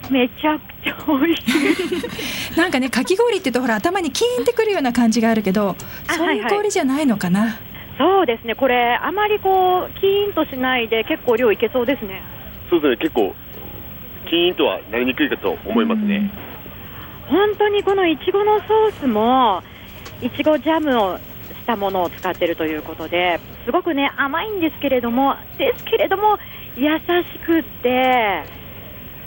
S1: キャ
S3: ーめちゃくちゃ美味し
S1: い。なんかねかき氷って言うとほら頭にキーンってくるような感じがあるけどそういう氷じゃないのかな、はいはい、
S3: そうですね。これあまりこうキーンとしないで結構量いけそうですね。
S4: そうですね。結構キーンとはなりにくいかと思いますね、
S3: 本当にこのいちごのソースもいちごジャムをしたものを使っているということですごくね甘いんですけれどもですけれども優しくって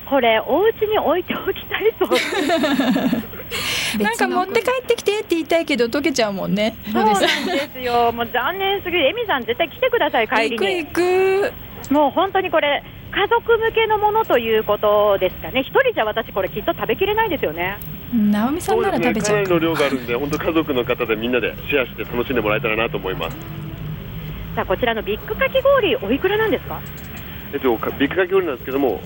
S3: これお家に置いておきたいと。
S1: なんか持って帰ってきてって言いたいけど溶けちゃうもんね。
S3: そうなんですよ。もう残念すぎる。エミさん絶対来てください帰りに。
S1: 行く行
S3: く。もう本当にこれ家族向けのものということですかね。一人じゃ私これきっと食べきれないですよね。
S1: 直美さんなら食べちゃう、
S4: ね、かなりの量があるんで本当家族の方でみんなでシェアして楽しんでもらえたらなと思います。
S3: さあこちらのビッグかき氷おいくらなんですか？
S4: えっとビッグかき氷なんですけども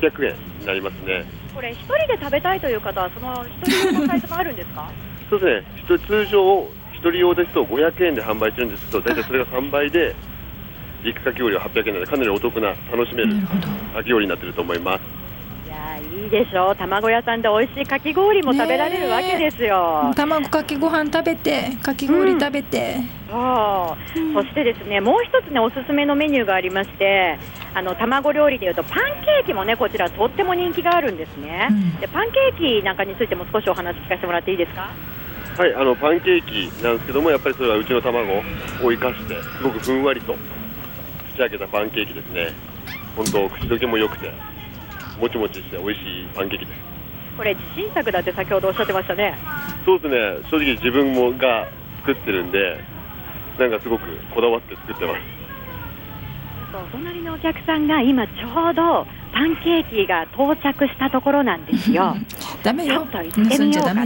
S4: 800円になりますね。
S3: これ一人で食べたいという方はその一人用のサイズもあるんですか？
S4: そうですね。通常一人用ですと500円で販売してるんですけど大体それが3倍でビッグかき氷は800円なのでかなりお得な楽しめるかき氷になってると思います。
S3: いやいいでしょう。卵屋さんで美味しいかき氷も食べられるわけですよ。
S1: 卵かけご飯食べてかき氷食べて、
S3: うん、そう、うん、そしてですねもう一つねおすすめのメニューがありましてあの卵料理でいうとパンケーキもねこちらとっても人気があるんですね、うん、でパンケーキなんかについても少しお話聞かせてもらっていいですか？
S4: はいあのパンケーキなんですけどもやっぱりそれはうちの卵を生かしてすごくふんわりと仕上げたパンケーキですね。本当口どけも良くてもちもちして美味しいパンケーキです。
S3: これ自信作だって先ほどおっしゃってましたね。
S4: そうですね。正直自分もが作ってるんでなんかすごくこだわって作ってます。
S3: お隣のお客さんが今ちょうどパンケーキが到着したところなんですよ。
S1: ダメよ。
S3: ちょっと行ってみようかな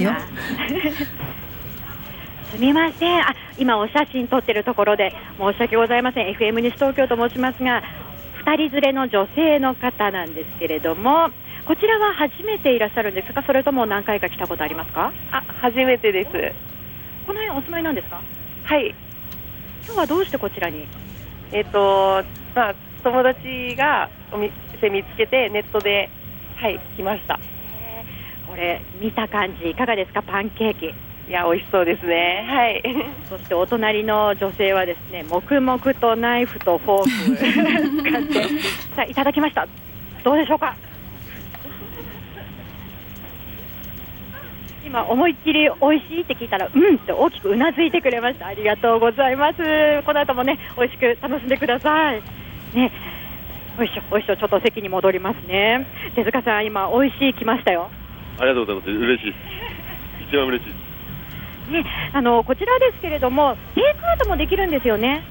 S3: すみません。あ今お写真撮ってるところで申し訳ございません。FM 西東京と申しますが2人連れの女性の方なんですけれどもこちらは初めていらっしゃるんですか？それとも何回か来たことありますか？
S6: あ初めてです。
S3: この辺お住まいなんですか？
S6: はい。
S3: 今日はどうしてこちらに？
S6: えっ、とまあ友達がお店見つけてネットではい来ました。
S3: これ見た感じいかがですか？パンケーキ
S6: いや美味しそうですね。はい。
S3: そしてお隣の女性はですね、黙々とナイフとフォーク。使ってさあいただきました。どうでしょうか？今思いっきり美味しいって聞いたらうんって大きくうなずいてくれました。ありがとうございます。この後もね美味しく楽しんでください。ね。おいしょおいしょちょっと席に戻りますね。手塚さん今美味しい来ましたよ。
S4: ありがとうございます。嬉しい。です一番嬉しいです
S3: ね、あのこちらですけれども、テイクアウトもできるんですよね？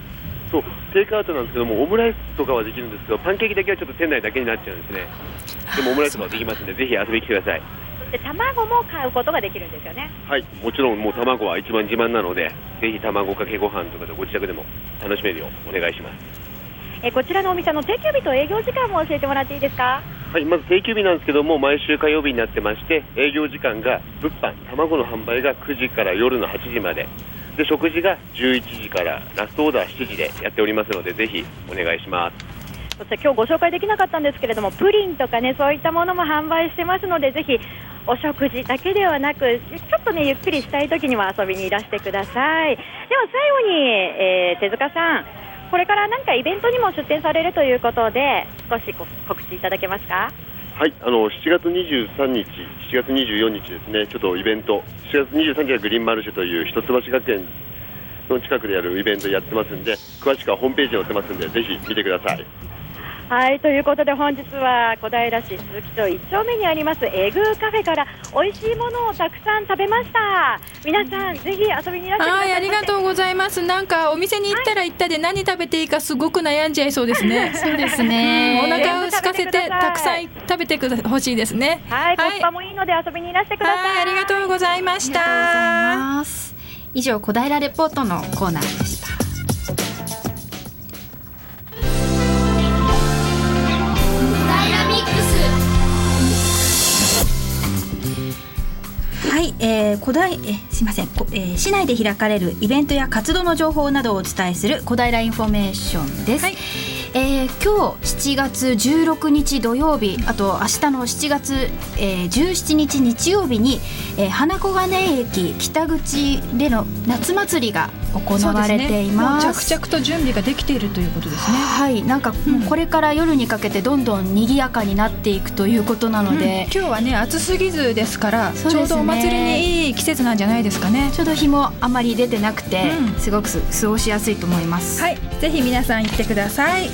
S4: そうテイクアウトなんですけども、オムライスとかはできるんですけど、パンケーキだけはちょっと店内だけになっちゃうんですね。でもオムライスはできますんで、ぜひ遊びに来てください。
S3: で卵も買うことができるんですよね？
S4: はい、もちろんもう卵は一番自慢なので、ぜひ卵かけご飯とかでご自宅でも楽しめるようお願いします。
S3: えこちらのお店の定休日と営業時間も教えてもらっていいですか？
S4: はい、まず定休日なんですけども、毎週火曜日になってまして、営業時間が物販、卵の販売が9時から夜の8時まで、で食事が11時からラストオーダー7時でやっておりますので、ぜひお願いします。
S3: そして今日ご紹介できなかったんですけれども、プリンとかね、そういったものも販売してますので、ぜひお食事だけではなく、ちょっとね、ゆっくりしたい時には遊びにいらしてください。では最後に、えー、手塚さん、これから何かイベントにも出展されるということで少し告知いただけますか？
S4: はいあの7月23日、7月24日ですね、ちょっとイベント、7月23日はグリーンマルシェという一橋学園の近くでやるイベントやってますんで、詳しくはホームページに載ってますんで、ぜひ見てください。
S3: はいということで本日は小平市鈴木町1丁目にありますエグーカフェから美味しいものをたくさん食べました。皆さんぜひ遊びにいらしてください
S1: ありがとうございます。なんかお店に行ったら行ったで何食べていいかすごく悩んじゃいそうですね。
S2: そうですね。
S1: お腹を空かせてたくさん食べてくだほしいですね。
S3: はい、はい、コスパもいいので遊びにいらしてくださ
S1: い。ありがとうございました。
S2: 以上小平レポートのコーナーでしたえー、古代えすみません、えー、市内で開かれるイベントや活動の情報などをお伝えする小平インフォメーションです。はいえー、今日7月16日土曜日あと明日の7月、えー、17日日曜日に、えー、花小金井駅北口での夏祭りが行われています、
S1: ね、着々と準備ができているということですね。
S2: はいなんかこれから夜にかけてどんどん賑やかになっていくということなので、
S1: うん、今日はね暑すぎずですから、ね、ちょうどお祭りにいい季節なんじゃないですかね。
S2: ちょうど日もあまり出てなくて、うん、すごく過ごしやすいと思います。
S1: はい。ぜひ皆さん行ってください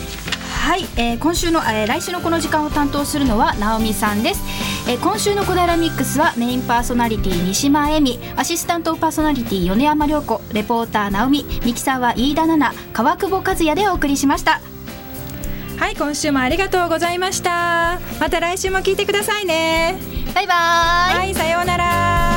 S2: はい、えー、今週の、えー、来週のこの時間を担当するのは直美さんです、えー、今週の小平ミックスはメインパーソナリティ西島恵美アシスタントパーソナリティ米山涼子レポーター直美ミキサーは飯田奈々川久保和也でお送りしました。
S1: はい今週もありがとうございました。また来週も聞いてくださいね。
S2: バイバイ。
S1: はいさようなら